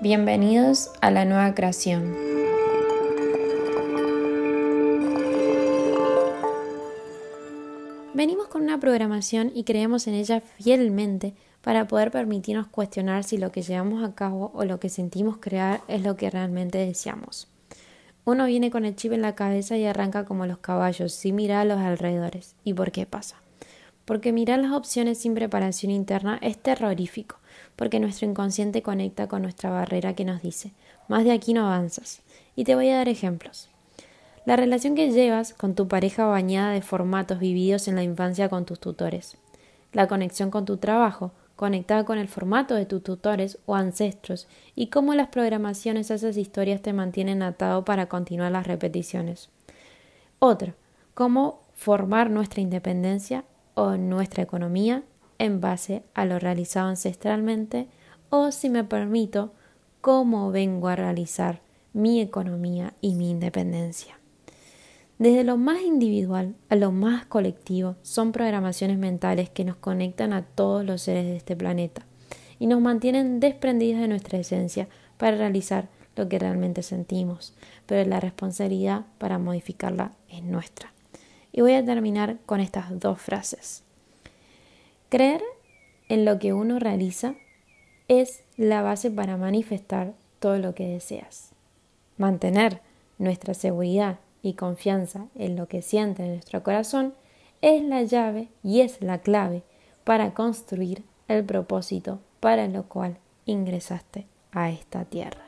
Bienvenidos a la nueva creación. Venimos con una programación y creemos en ella fielmente para poder permitirnos cuestionar si lo que llevamos a cabo o lo que sentimos crear es lo que realmente deseamos. Uno viene con el chip en la cabeza y arranca como los caballos, sin mirar a los alrededores. ¿Y por qué pasa? Porque mirar las opciones sin preparación interna es terrorífico porque nuestro inconsciente conecta con nuestra barrera que nos dice, más de aquí no avanzas. Y te voy a dar ejemplos. La relación que llevas con tu pareja bañada de formatos vividos en la infancia con tus tutores. La conexión con tu trabajo, conectada con el formato de tus tutores o ancestros, y cómo las programaciones a esas historias te mantienen atado para continuar las repeticiones. Otro, cómo formar nuestra independencia o nuestra economía en base a lo realizado ancestralmente o, si me permito, cómo vengo a realizar mi economía y mi independencia. Desde lo más individual a lo más colectivo son programaciones mentales que nos conectan a todos los seres de este planeta y nos mantienen desprendidos de nuestra esencia para realizar lo que realmente sentimos, pero la responsabilidad para modificarla es nuestra. Y voy a terminar con estas dos frases. Creer en lo que uno realiza es la base para manifestar todo lo que deseas. Mantener nuestra seguridad y confianza en lo que siente en nuestro corazón es la llave y es la clave para construir el propósito para lo cual ingresaste a esta tierra.